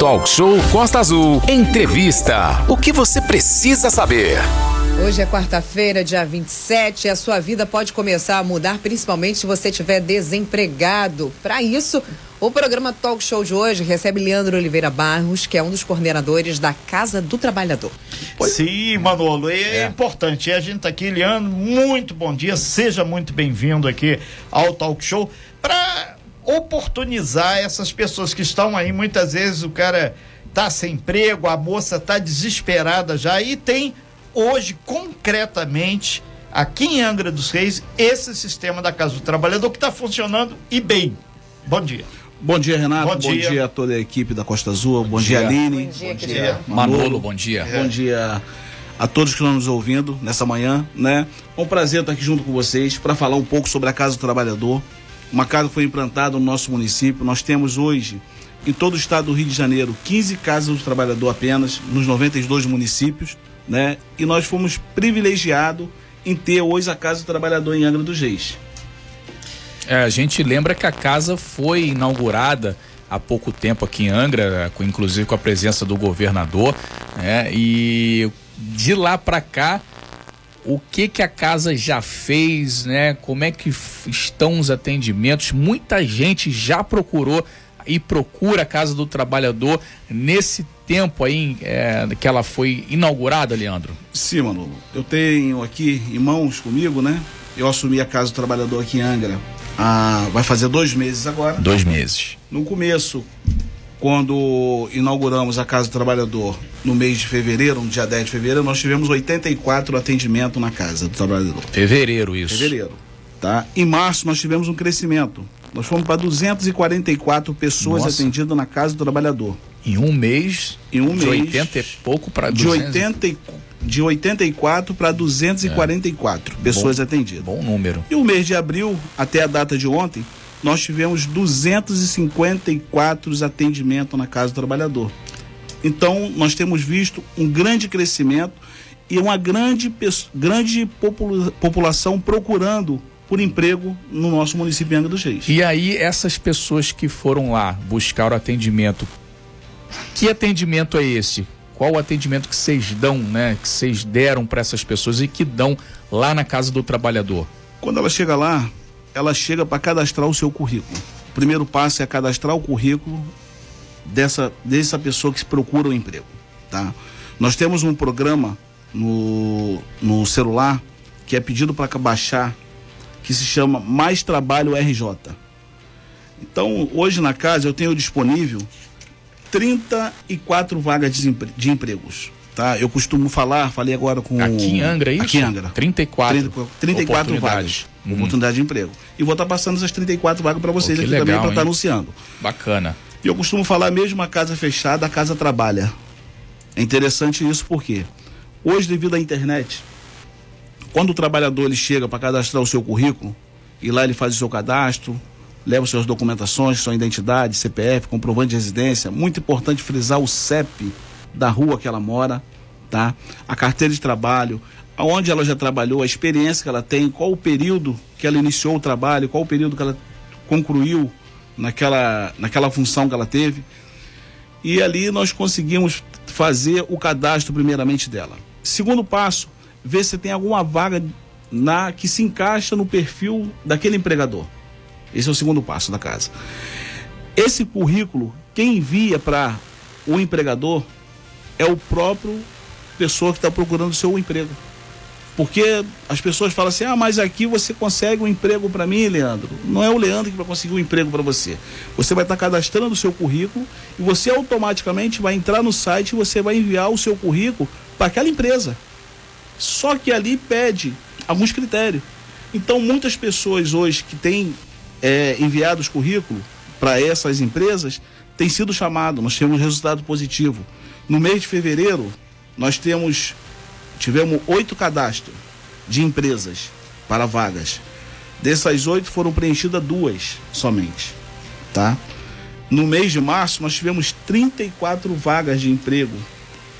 Talk Show Costa Azul. Entrevista. O que você precisa saber? Hoje é quarta-feira, dia 27, e a sua vida pode começar a mudar, principalmente se você estiver desempregado. Para isso, o programa Talk Show de hoje recebe Leandro Oliveira Barros, que é um dos coordenadores da Casa do Trabalhador. Sim, Manolo, é, é. importante. A gente está aqui, Leandro, muito bom dia, seja muito bem-vindo aqui ao Talk Show para oportunizar essas pessoas que estão aí, muitas vezes o cara tá sem emprego, a moça tá desesperada já e tem hoje concretamente aqui em Angra dos Reis esse sistema da Casa do Trabalhador que está funcionando e bem. Bom dia. Bom dia, Renato. Bom, bom dia. dia. a toda a equipe da Costa Azul. Bom, bom dia, dia, Aline. Bom dia, bom dia. Manolo. Bom dia. Bom dia a todos que estão nos ouvindo nessa manhã, né? É um prazer estar aqui junto com vocês para falar um pouco sobre a Casa do Trabalhador. Uma casa foi implantada no nosso município. Nós temos hoje, em todo o estado do Rio de Janeiro, 15 casas do trabalhador apenas, nos 92 municípios, né? E nós fomos privilegiados em ter hoje a Casa do Trabalhador em Angra dos Reis. É, a gente lembra que a casa foi inaugurada há pouco tempo aqui em Angra, inclusive com a presença do governador, né? E de lá para cá o que que a casa já fez, né? Como é que estão os atendimentos? Muita gente já procurou e procura a Casa do Trabalhador nesse tempo aí é, que ela foi inaugurada, Leandro? Sim, Manolo. Eu tenho aqui irmãos comigo, né? Eu assumi a Casa do Trabalhador aqui em Angra. Ah, vai fazer dois meses agora. Dois meses. No começo, quando inauguramos a Casa do Trabalhador no mês de fevereiro, no dia 10 de fevereiro, nós tivemos 84 atendimentos na Casa do Trabalhador. Fevereiro, isso. Fevereiro. Tá? Em março, nós tivemos um crescimento. Nós fomos para 244 pessoas Nossa. atendidas na Casa do Trabalhador. Em um mês? Em um de mês. De 80 e pouco para 200. De, 80, de 84 para 244 é. pessoas bom, atendidas. Bom número. E o mês de abril, até a data de ontem, nós tivemos 254 atendimentos na Casa do Trabalhador. Então, nós temos visto um grande crescimento e uma grande, grande popula população procurando por emprego no nosso município de Angra dos Reis. E aí, essas pessoas que foram lá buscar o atendimento, que atendimento é esse? Qual o atendimento que vocês dão, né? Que vocês deram para essas pessoas e que dão lá na Casa do Trabalhador? Quando ela chega lá, ela chega para cadastrar o seu currículo. O primeiro passo é cadastrar o currículo dessa, dessa pessoa que procura o um emprego. Tá? Nós temos um programa no, no celular que é pedido para baixar, que se chama Mais Trabalho RJ. Então, hoje na casa eu tenho disponível 34 vagas de, empre de empregos. Tá? Eu costumo falar, falei agora com. Aqui em Angra, é isso? Aqui em Angra. 34. 30, 34 vagas. Hum. Oportunidade de emprego. E vou estar tá passando essas 34 vagas para vocês aqui legal, também para estar tá anunciando. Bacana. E eu costumo falar mesmo a casa fechada, a casa trabalha. É interessante isso porque hoje, devido à internet, quando o trabalhador ele chega para cadastrar o seu currículo, e lá ele faz o seu cadastro, leva suas documentações, sua identidade, CPF, comprovante de residência, muito importante frisar o CEP da rua que ela mora, tá? A carteira de trabalho, aonde ela já trabalhou, a experiência que ela tem, qual o período que ela iniciou o trabalho, qual o período que ela concluiu naquela, naquela função que ela teve. E ali nós conseguimos fazer o cadastro primeiramente dela. Segundo passo, ver se tem alguma vaga na que se encaixa no perfil daquele empregador. Esse é o segundo passo da casa. Esse currículo, quem envia para o empregador é o próprio pessoa que está procurando o seu emprego. Porque as pessoas falam assim: ah, mas aqui você consegue um emprego para mim, Leandro. Não é o Leandro que vai conseguir um emprego para você. Você vai estar cadastrando o seu currículo e você automaticamente vai entrar no site e você vai enviar o seu currículo para aquela empresa. Só que ali pede alguns critérios. Então, muitas pessoas hoje que têm é, enviado os currículos para essas empresas têm sido chamadas. Nós temos resultado positivo. No mês de fevereiro, nós temos tivemos oito cadastros de empresas para vagas. Dessas oito foram preenchidas duas somente, tá? No mês de março, nós tivemos 34 vagas de emprego.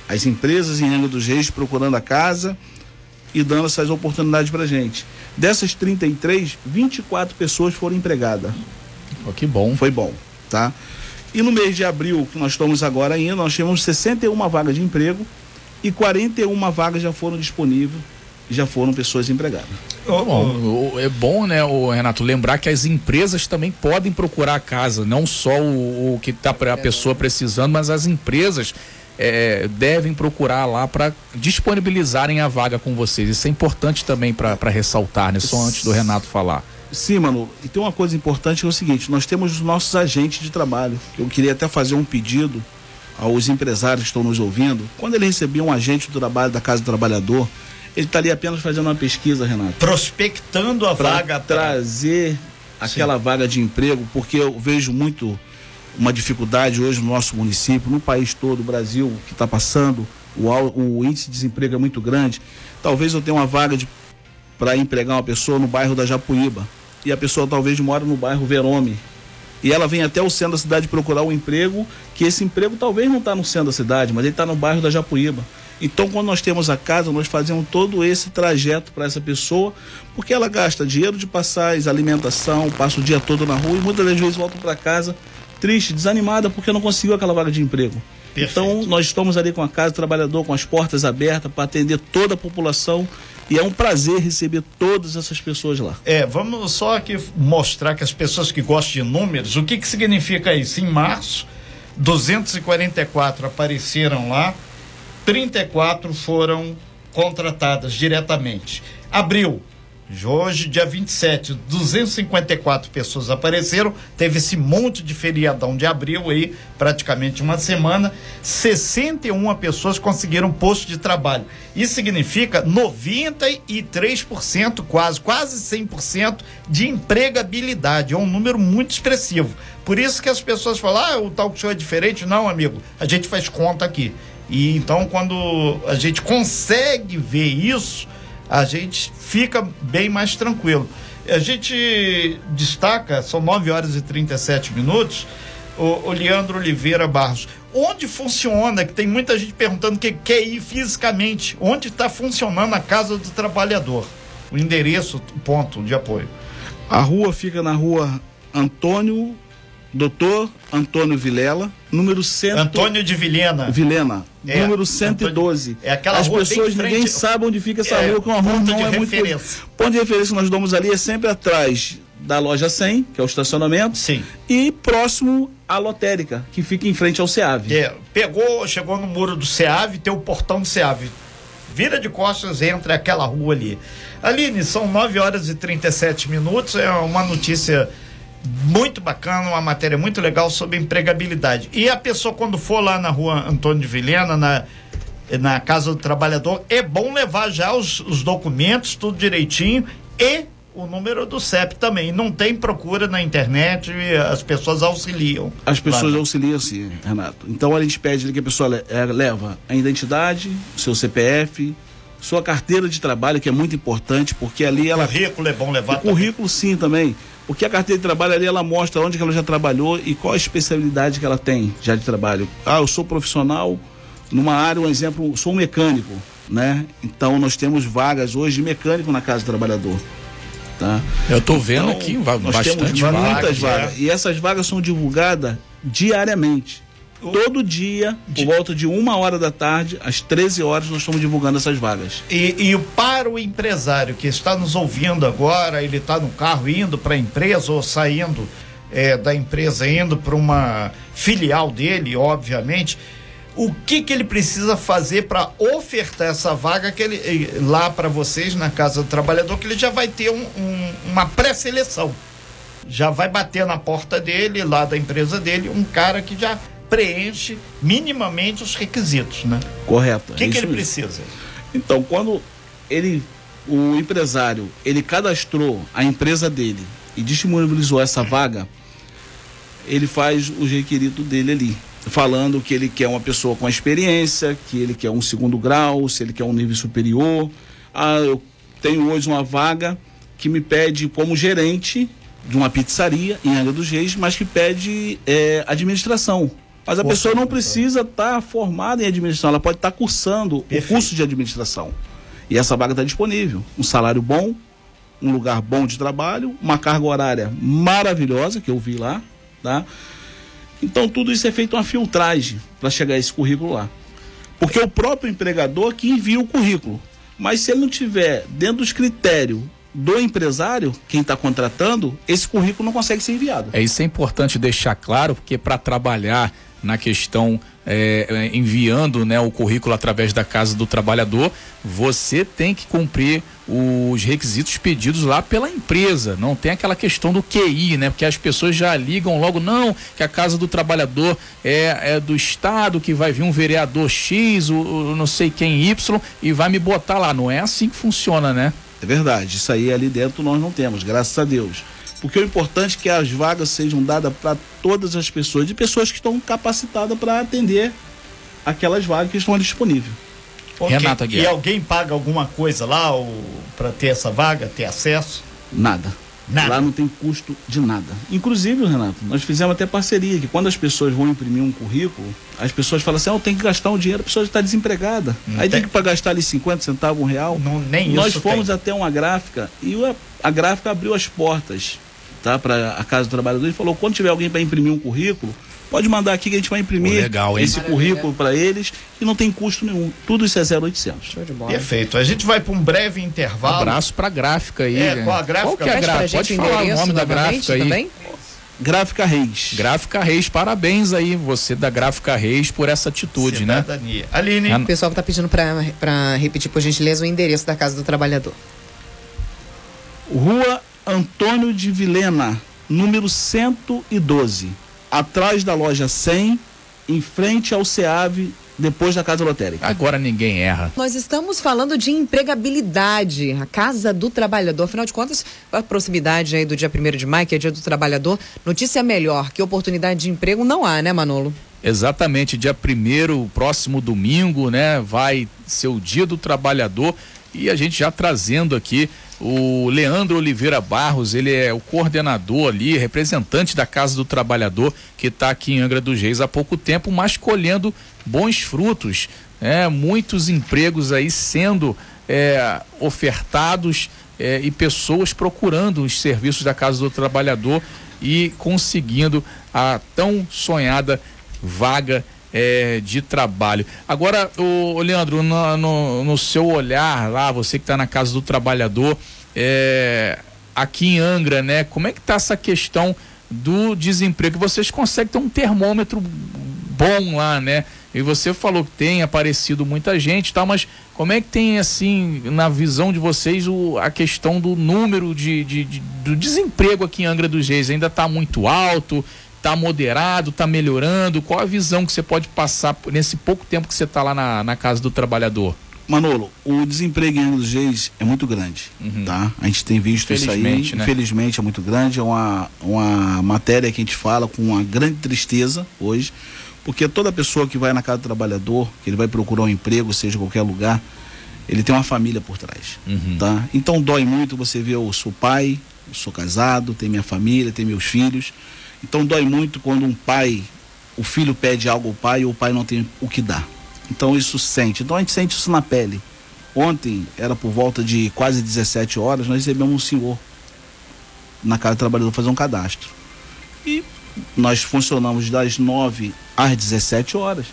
As empresas em Angra dos Reis procurando a casa e dando essas oportunidades para gente. Dessas 33, 24 pessoas foram empregadas. Oh, que bom. Foi bom, tá? E no mês de abril, que nós estamos agora ainda, nós temos 61 vagas de emprego e 41 vagas já foram disponíveis já foram pessoas empregadas. Bom, é bom, né, o Renato, lembrar que as empresas também podem procurar a casa, não só o, o que está a pessoa precisando, mas as empresas é, devem procurar lá para disponibilizarem a vaga com vocês. Isso é importante também para ressaltar, né? Só antes do Renato falar. Sim, mano. E tem uma coisa importante que é o seguinte: nós temos os nossos agentes de trabalho. Eu queria até fazer um pedido aos empresários que estão nos ouvindo. Quando ele receber um agente do trabalho da Casa do Trabalhador, ele estaria apenas fazendo uma pesquisa, Renato. Prospectando a vaga. Trazer aquela Sim. vaga de emprego, porque eu vejo muito uma dificuldade hoje no nosso município, no país todo, o Brasil, que está passando, o, o, índice de desemprego é muito grande. Talvez eu tenha uma vaga para empregar uma pessoa no bairro da Japuíba. E a pessoa talvez mora no bairro Verome. E ela vem até o centro da cidade procurar um emprego, que esse emprego talvez não está no centro da cidade, mas ele está no bairro da Japuíba. Então, quando nós temos a casa, nós fazemos todo esse trajeto para essa pessoa, porque ela gasta dinheiro de passagem, alimentação, passa o dia todo na rua e muitas das vezes volta para casa triste, desanimada porque não conseguiu aquela vaga de emprego. Perfeito. Então, nós estamos ali com a Casa do Trabalhador, com as portas abertas para atender toda a população e é um prazer receber todas essas pessoas lá. É, vamos só aqui mostrar que as pessoas que gostam de números, o que, que significa isso? Em março, 244 apareceram lá, 34 foram contratadas diretamente. Abril, Hoje, dia 27, 254 pessoas apareceram. Teve esse monte de feriadão de abril aí, praticamente uma semana. 61 pessoas conseguiram posto de trabalho. Isso significa 93%, quase, quase 100% de empregabilidade. É um número muito expressivo. Por isso que as pessoas falam: ah, o talk show é diferente. Não, amigo, a gente faz conta aqui. E então, quando a gente consegue ver isso a gente fica bem mais tranquilo. A gente destaca, são 9 horas e 37 minutos, o, o Leandro Oliveira Barros. Onde funciona, que tem muita gente perguntando que quer ir fisicamente, onde está funcionando a Casa do Trabalhador? O endereço, o ponto de apoio. A rua fica na rua Antônio Doutor Antônio Vilela, número 100. Antônio de Vilhena. Vilhena, é, número 112. É aquela As rua pessoas, frente, ninguém sabe onde fica essa é, rua, com a rua não é referência. muito. Ponto de referência que nós damos ali é sempre atrás da loja 100, que é o estacionamento. Sim. E próximo à lotérica, que fica em frente ao SEAV. É, pegou, chegou no muro do SEAV, tem o portão do SEAV. Vira de costas, entra aquela rua ali. Aline, são 9 horas e 37 minutos, é uma notícia muito bacana, uma matéria muito legal sobre empregabilidade. E a pessoa, quando for lá na rua Antônio de Vilhena, na, na Casa do Trabalhador, é bom levar já os, os documentos, tudo direitinho e o número do CEP também. Não tem procura na internet, as pessoas auxiliam. As pessoas auxiliam, sim, Renato. Então a gente pede que a pessoa eh, leva a identidade, seu CPF, sua carteira de trabalho, que é muito importante, porque ali ela. O currículo é bom levar. O também. currículo, sim, também. Porque a carteira de trabalho ali ela mostra onde que ela já trabalhou e qual a especialidade que ela tem já de trabalho. Ah, eu sou profissional numa área, um exemplo, sou um mecânico, né? Então nós temos vagas hoje de mecânico na Casa do Trabalhador. Tá? Eu estou vendo então, aqui nós bastante temos muitas vagas. vagas. E essas vagas são divulgadas diariamente. Todo dia, por volta de uma hora da tarde, às 13 horas, nós estamos divulgando essas vagas. E, e para o empresário que está nos ouvindo agora, ele está no carro indo para a empresa ou saindo é, da empresa, indo para uma filial dele, obviamente, o que, que ele precisa fazer para ofertar essa vaga que ele, lá para vocês na Casa do Trabalhador, que ele já vai ter um, um, uma pré-seleção. Já vai bater na porta dele, lá da empresa dele, um cara que já preenche minimamente os requisitos, né? Correto. O que, é que ele precisa? Então, quando ele, o empresário, ele cadastrou a empresa dele e disponibilizou essa vaga, ele faz o requerido dele ali, falando que ele quer uma pessoa com experiência, que ele quer um segundo grau, se ele quer um nível superior. Ah, eu tenho hoje uma vaga que me pede como gerente de uma pizzaria em Angra dos Reis, mas que pede é, administração. Mas a pessoa não precisa estar tá formada em administração, ela pode estar tá cursando Perfeito. o curso de administração. E essa vaga está disponível. Um salário bom, um lugar bom de trabalho, uma carga horária maravilhosa, que eu vi lá, tá? Então tudo isso é feito uma filtragem para chegar esse currículo lá. Porque é o próprio empregador que envia o currículo. Mas se ele não tiver dentro dos critérios do empresário, quem está contratando, esse currículo não consegue ser enviado. É isso é importante deixar claro, porque para trabalhar na questão é, é, enviando né, o currículo através da Casa do Trabalhador, você tem que cumprir os requisitos pedidos lá pela empresa. Não tem aquela questão do QI, né? Porque as pessoas já ligam logo, não, que a Casa do Trabalhador é, é do Estado, que vai vir um vereador X, o, o não sei quem Y, e vai me botar lá. Não é assim que funciona, né? É verdade. Isso aí ali dentro nós não temos, graças a Deus. Porque o importante é que as vagas sejam dadas para todas as pessoas, de pessoas que estão capacitadas para atender aquelas vagas que estão disponíveis. Okay. Renata Guiar. E alguém paga alguma coisa lá para ter essa vaga, ter acesso? Nada. Nada. Lá não tem custo de nada. Inclusive, Renato, nós fizemos até parceria que quando as pessoas vão imprimir um currículo, as pessoas falam assim: ah, eu tenho que gastar um dinheiro, a pessoa está desempregada. Não Aí tem, tem que gastar ali 50 centavos, um real. Não, nem nós isso fomos tem. até uma gráfica e a, a gráfica abriu as portas tá, para a Casa do Trabalhador e falou: quando tiver alguém para imprimir um currículo, pode mandar aqui que a gente vai imprimir legal, esse currículo para eles e não tem custo nenhum. Tudo isso é 0800. Perfeito. A gente vai para um breve intervalo. Um abraço para a gráfica aí. É, com a gráfica. Qual que é a gráfica? Pode falar o nome da gráfica aí. Também? Gráfica Reis. Gráfica Reis, parabéns aí, você da Gráfica Reis, por essa atitude, né? Cidadania. né? Aline. O pessoal está pedindo para repetir, por gentileza, o endereço da Casa do Trabalhador. Rua Antônio de Vilena, número 112 atrás da loja 100, em frente ao SEAV, depois da Casa Lotérica. Agora ninguém erra. Nós estamos falando de empregabilidade, a Casa do Trabalhador. Afinal de contas, a proximidade aí do dia 1 de maio, que é dia do trabalhador, notícia melhor que oportunidade de emprego não há, né, Manolo? Exatamente, dia 1 próximo domingo, né, vai ser o dia do trabalhador e a gente já trazendo aqui o Leandro Oliveira Barros, ele é o coordenador ali, representante da Casa do Trabalhador, que está aqui em Angra dos Reis há pouco tempo, mas colhendo bons frutos. É, muitos empregos aí sendo é, ofertados é, e pessoas procurando os serviços da Casa do Trabalhador e conseguindo a tão sonhada vaga é, de trabalho. Agora, o, Leandro, no, no, no, seu olhar lá, você que está na casa do trabalhador, é, aqui em Angra, né? Como é que está essa questão do desemprego? Vocês conseguem ter um termômetro bom lá, né? E você falou que tem aparecido muita gente, tal, mas como é que tem assim na visão de vocês o, a questão do número de, de, de do desemprego aqui em Angra dos Reis? Ainda está muito alto? Está moderado, está melhorando? Qual a visão que você pode passar nesse pouco tempo que você está lá na, na casa do trabalhador? Manolo, o desemprego em Angra dos Reis é muito grande, uhum. tá? A gente tem visto isso aí, né? infelizmente é muito grande, é uma, uma matéria que a gente fala com uma grande tristeza hoje, porque toda pessoa que vai na casa do trabalhador, que ele vai procurar um emprego, seja em qualquer lugar, ele tem uma família por trás, uhum. tá? Então dói muito você ver, eu sou pai, eu sou casado, tenho minha família, tenho meus filhos, então dói muito quando um pai, o filho pede algo ao pai e o pai não tem o que dar. Então isso sente. Então a gente sente isso na pele. Ontem, era por volta de quase 17 horas, nós recebemos um senhor na casa do trabalhador fazer um cadastro. E nós funcionamos das 9 às 17 horas.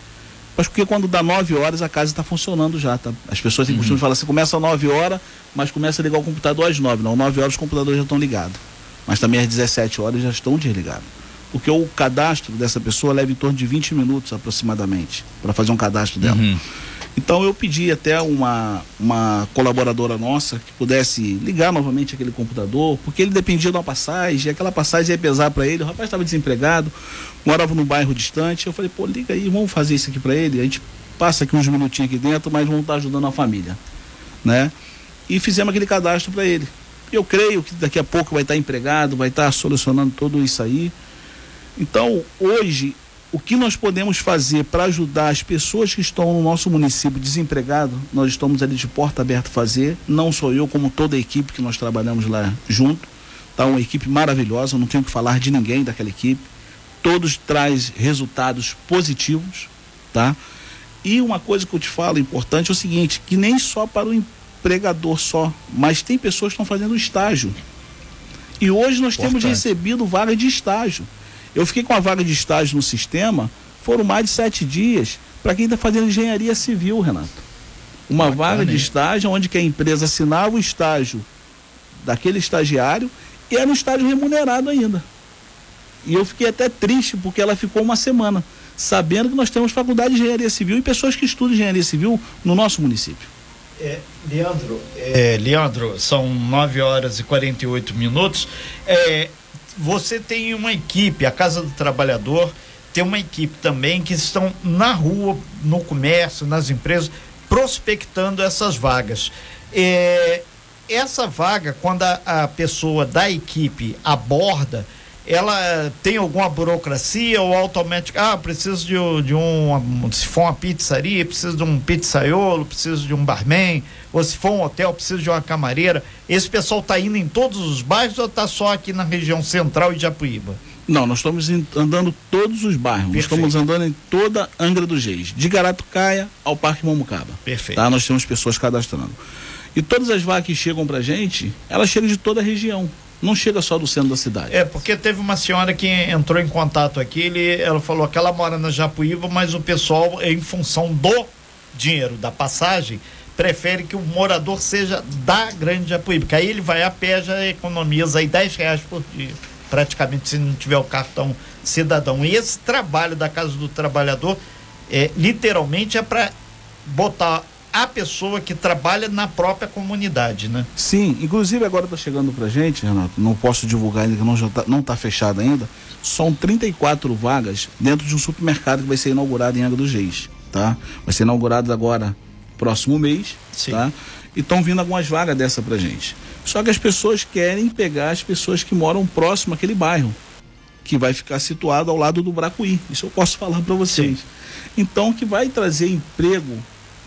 Mas porque quando dá 9 horas a casa está funcionando já, tá? As pessoas têm uhum. costume de falar assim, começa às 9 horas, mas começa a ligar o computador às 9. Não, 9 horas os computadores já estão ligados. Mas também às 17 horas já estão desligados. Porque o cadastro dessa pessoa leva em torno de 20 minutos aproximadamente para fazer um cadastro dela. Uhum. Então eu pedi até uma, uma colaboradora nossa que pudesse ligar novamente aquele computador, porque ele dependia de uma passagem, e aquela passagem ia pesar para ele. O rapaz estava desempregado, morava num bairro distante. Eu falei, pô, liga aí, vamos fazer isso aqui para ele. A gente passa aqui uns minutinhos aqui dentro, mas vamos estar tá ajudando a família, né? E fizemos aquele cadastro para ele. Eu creio que daqui a pouco vai estar empregado, vai estar solucionando tudo isso aí. Então, hoje, o que nós podemos fazer para ajudar as pessoas que estão no nosso município desempregados, nós estamos ali de porta aberta a fazer. Não sou eu, como toda a equipe que nós trabalhamos lá junto. Tá uma equipe maravilhosa, não tenho que falar de ninguém daquela equipe. Todos traz resultados positivos, tá? E uma coisa que eu te falo importante é o seguinte, que nem só para o empregador só, mas tem pessoas que estão fazendo estágio. E hoje nós Importante. temos recebido vaga de estágio. Eu fiquei com a vaga de estágio no sistema, foram mais de sete dias para quem está fazendo engenharia civil, Renato. Uma Bacana, vaga de estágio onde que a empresa assinava o estágio daquele estagiário e era um estágio remunerado ainda. E eu fiquei até triste porque ela ficou uma semana, sabendo que nós temos faculdade de engenharia civil e pessoas que estudam engenharia civil no nosso município. É, Leandro, é, Leandro, são 9 horas e 48 minutos. É, você tem uma equipe, a Casa do Trabalhador tem uma equipe também que estão na rua, no comércio, nas empresas, prospectando essas vagas. É, essa vaga, quando a, a pessoa da equipe aborda, ela tem alguma burocracia ou automaticamente, ah, preciso de, de um, se for uma pizzaria, preciso de um pizzaiolo, preciso de um barman, ou se for um hotel, preciso de uma camareira. Esse pessoal está indo em todos os bairros ou está só aqui na região central e Japuíba? Não, nós estamos andando todos os bairros. Perfeito. Nós estamos andando em toda Angra dos Reis, de Garatucaia ao Parque Mamucaba. Perfeito. Tá? Nós temos pessoas cadastrando. E todas as vagas que chegam para gente, elas chegam de toda a região não chega só do centro da cidade. É, porque teve uma senhora que entrou em contato aqui, ele, ela falou que ela mora na Japuíba, mas o pessoal, em função do dinheiro, da passagem, prefere que o morador seja da Grande Japuíba, porque aí ele vai a pé, já economiza aí 10 reais por dia, praticamente, se não tiver o cartão cidadão. E esse trabalho da Casa do Trabalhador, é, literalmente, é para botar a pessoa que trabalha na própria comunidade, né? Sim, inclusive agora está chegando para gente, Renato, não posso divulgar ainda, que não está não tá fechado ainda, são 34 vagas dentro de um supermercado que vai ser inaugurado em Água dos Reis, tá? Vai ser inaugurado agora próximo mês, Sim. tá? E estão vindo algumas vagas dessa para gente. Só que as pessoas querem pegar as pessoas que moram próximo àquele bairro, que vai ficar situado ao lado do Bracuí. Isso eu posso falar para vocês. Sim. Então, que vai trazer emprego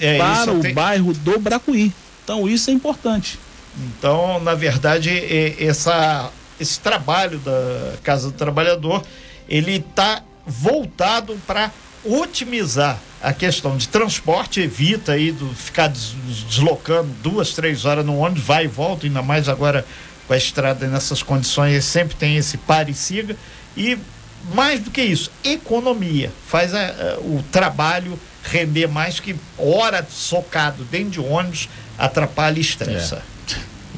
é, para o tem... bairro do Bracuí. Então isso é importante. Então, na verdade, essa, esse trabalho da Casa do Trabalhador, ele está voltado para otimizar a questão de transporte, evita aí do ficar deslocando duas, três horas no ônibus, vai e volta, ainda mais agora com a estrada nessas condições, sempre tem esse pare e siga. E mais do que isso, economia, faz a, a, o trabalho render mais que hora socado dentro de ônibus atrapalha e estressa. É.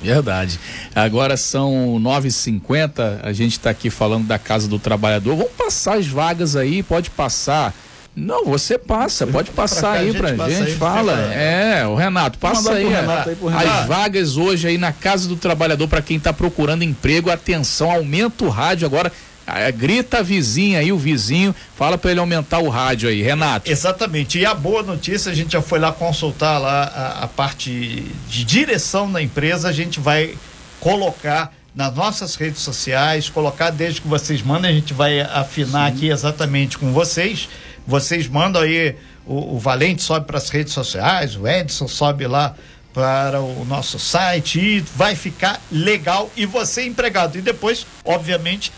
Verdade. Agora são 9h50, a gente está aqui falando da Casa do Trabalhador. Vamos passar as vagas aí, pode passar. Não, você passa, pode passar aí pra gente, gente fala. É, o Renato, passa aí, Renato aí as vagas hoje aí na Casa do Trabalhador para quem está procurando emprego. Atenção, aumenta o rádio agora. Grita a vizinha aí, o vizinho, fala para ele aumentar o rádio aí, Renato. Exatamente. E a boa notícia, a gente já foi lá consultar lá a, a parte de direção da empresa, a gente vai colocar nas nossas redes sociais, colocar desde que vocês mandem, a gente vai afinar Sim. aqui exatamente com vocês. Vocês mandam aí, o, o Valente sobe para as redes sociais, o Edson sobe lá para o nosso site e vai ficar legal e você empregado. E depois, obviamente,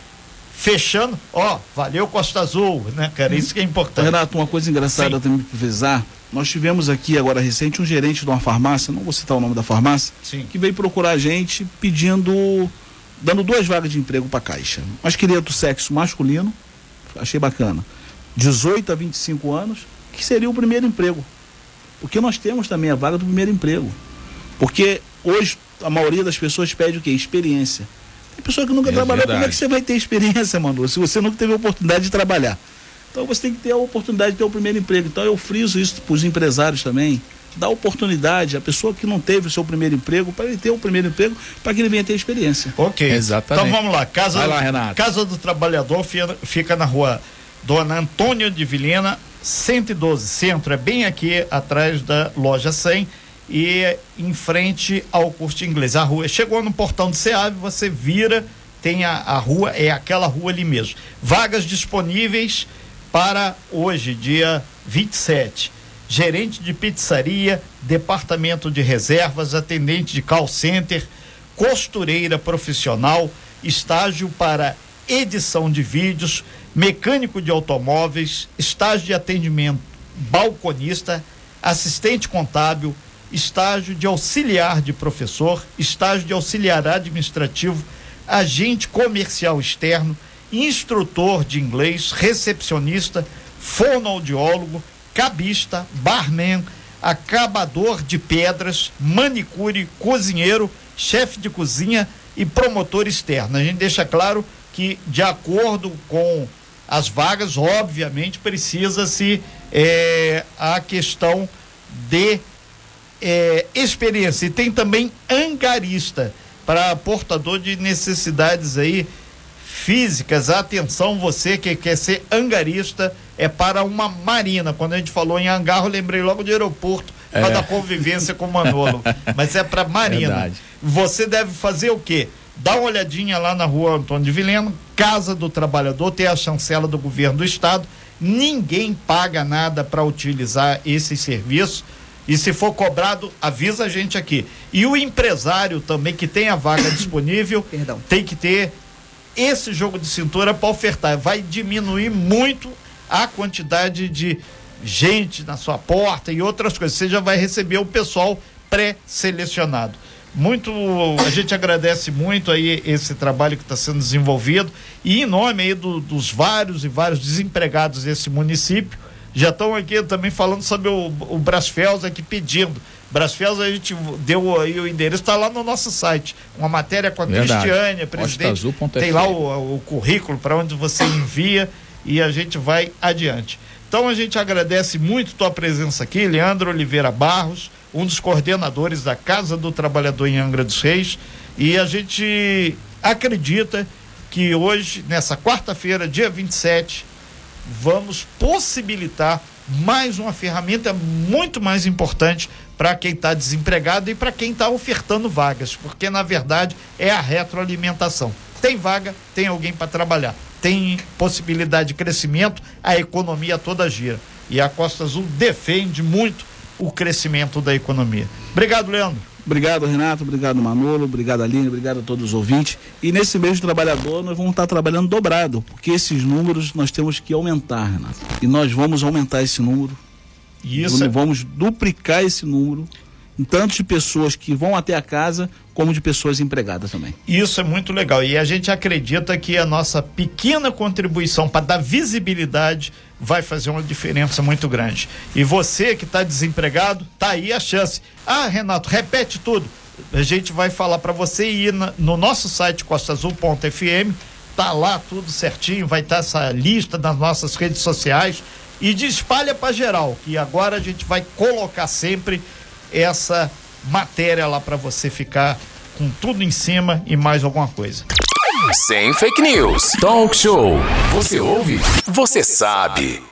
fechando, ó, valeu Costa Azul, né, cara? Isso que é importante. Renato, uma coisa engraçada também para frisar, nós tivemos aqui agora recente um gerente de uma farmácia, não vou citar o nome da farmácia, Sim. que veio procurar a gente pedindo, dando duas vagas de emprego para Caixa. Mas queria do sexo masculino, achei bacana. 18 a 25 anos, que seria o primeiro emprego. Porque nós temos também a vaga do primeiro emprego. Porque hoje a maioria das pessoas pede o quê? Experiência. Tem pessoa que nunca é trabalhou, verdade. como é que você vai ter experiência, Manu, se você nunca teve a oportunidade de trabalhar? Então você tem que ter a oportunidade de ter o primeiro emprego. Então eu friso isso para os empresários também. Dá oportunidade à pessoa que não teve o seu primeiro emprego para ele ter o primeiro emprego para que ele venha ter experiência. Ok. Exatamente. Então vamos lá. Casa, vai lá, Renato. Casa do Trabalhador fica na rua Dona Antônio de Vilhena, 112, centro. É bem aqui atrás da loja 100 e em frente ao curso inglês. A rua chegou no portão de Seab, você vira, tem a, a rua, é aquela rua ali mesmo. Vagas disponíveis para hoje, dia 27. Gerente de pizzaria, departamento de reservas, atendente de call center, costureira profissional, estágio para edição de vídeos, mecânico de automóveis, estágio de atendimento, balconista, assistente contábil, estágio de auxiliar de professor, estágio de auxiliar administrativo, agente comercial externo, instrutor de inglês, recepcionista, fonoaudiólogo, cabista, barman, acabador de pedras, manicure, cozinheiro, chefe de cozinha e promotor externo. A gente deixa claro que, de acordo com as vagas, obviamente, precisa-se é, a questão de é, experiência. E tem também angarista para portador de necessidades aí físicas. Atenção, você que quer ser angarista, é para uma marina. Quando a gente falou em hangar, eu lembrei logo de aeroporto, é. para dar convivência com o Manolo. Mas é para marina. Verdade. Você deve fazer o quê? Dá uma olhadinha lá na rua Antônio de Vilhena, Casa do Trabalhador, tem a chancela do governo do estado. Ninguém paga nada para utilizar esse serviço. E se for cobrado, avisa a gente aqui. E o empresário também que tem a vaga disponível tem que ter esse jogo de cintura para ofertar. Vai diminuir muito a quantidade de gente na sua porta e outras coisas. Você já vai receber o pessoal pré-selecionado. Muito, a gente agradece muito aí esse trabalho que está sendo desenvolvido e em nome aí do, dos vários e vários desempregados desse município, já estão aqui também falando sobre o, o Brasfels aqui pedindo. Brasfels a gente deu aí o endereço, está lá no nosso site. Uma matéria com a Verdade. Cristiane, presidente. Tem lá o, o currículo para onde você envia e a gente vai adiante. Então a gente agradece muito tua presença aqui, Leandro Oliveira Barros, um dos coordenadores da Casa do Trabalhador em Angra dos Reis, e a gente acredita que hoje, nessa quarta-feira, dia 27, vamos possibilitar mais uma ferramenta muito mais importante para quem está desempregado e para quem está ofertando vagas, porque na verdade é a retroalimentação. Tem vaga, tem alguém para trabalhar tem possibilidade de crescimento, a economia toda gira. E a Costa Azul defende muito o crescimento da economia. Obrigado, Leandro. Obrigado, Renato. Obrigado, Manolo. Obrigado, Aline. Obrigado a todos os ouvintes. E nesse mês do trabalhador, nós vamos estar trabalhando dobrado, porque esses números nós temos que aumentar, Renato. E nós vamos aumentar esse número. Isso. Vamos duplicar esse número tanto de pessoas que vão até a casa, como de pessoas empregadas também. Isso é muito legal. E a gente acredita que a nossa pequena contribuição para dar visibilidade vai fazer uma diferença muito grande. E você que está desempregado, tá aí a chance. Ah, Renato, repete tudo. A gente vai falar para você ir na, no nosso site costaazul.fm, tá lá tudo certinho, vai estar tá essa lista das nossas redes sociais e de espalha para geral, que agora a gente vai colocar sempre essa matéria lá para você ficar com tudo em cima e mais alguma coisa. Sem fake news. Talk show. Você ouve? Você sabe.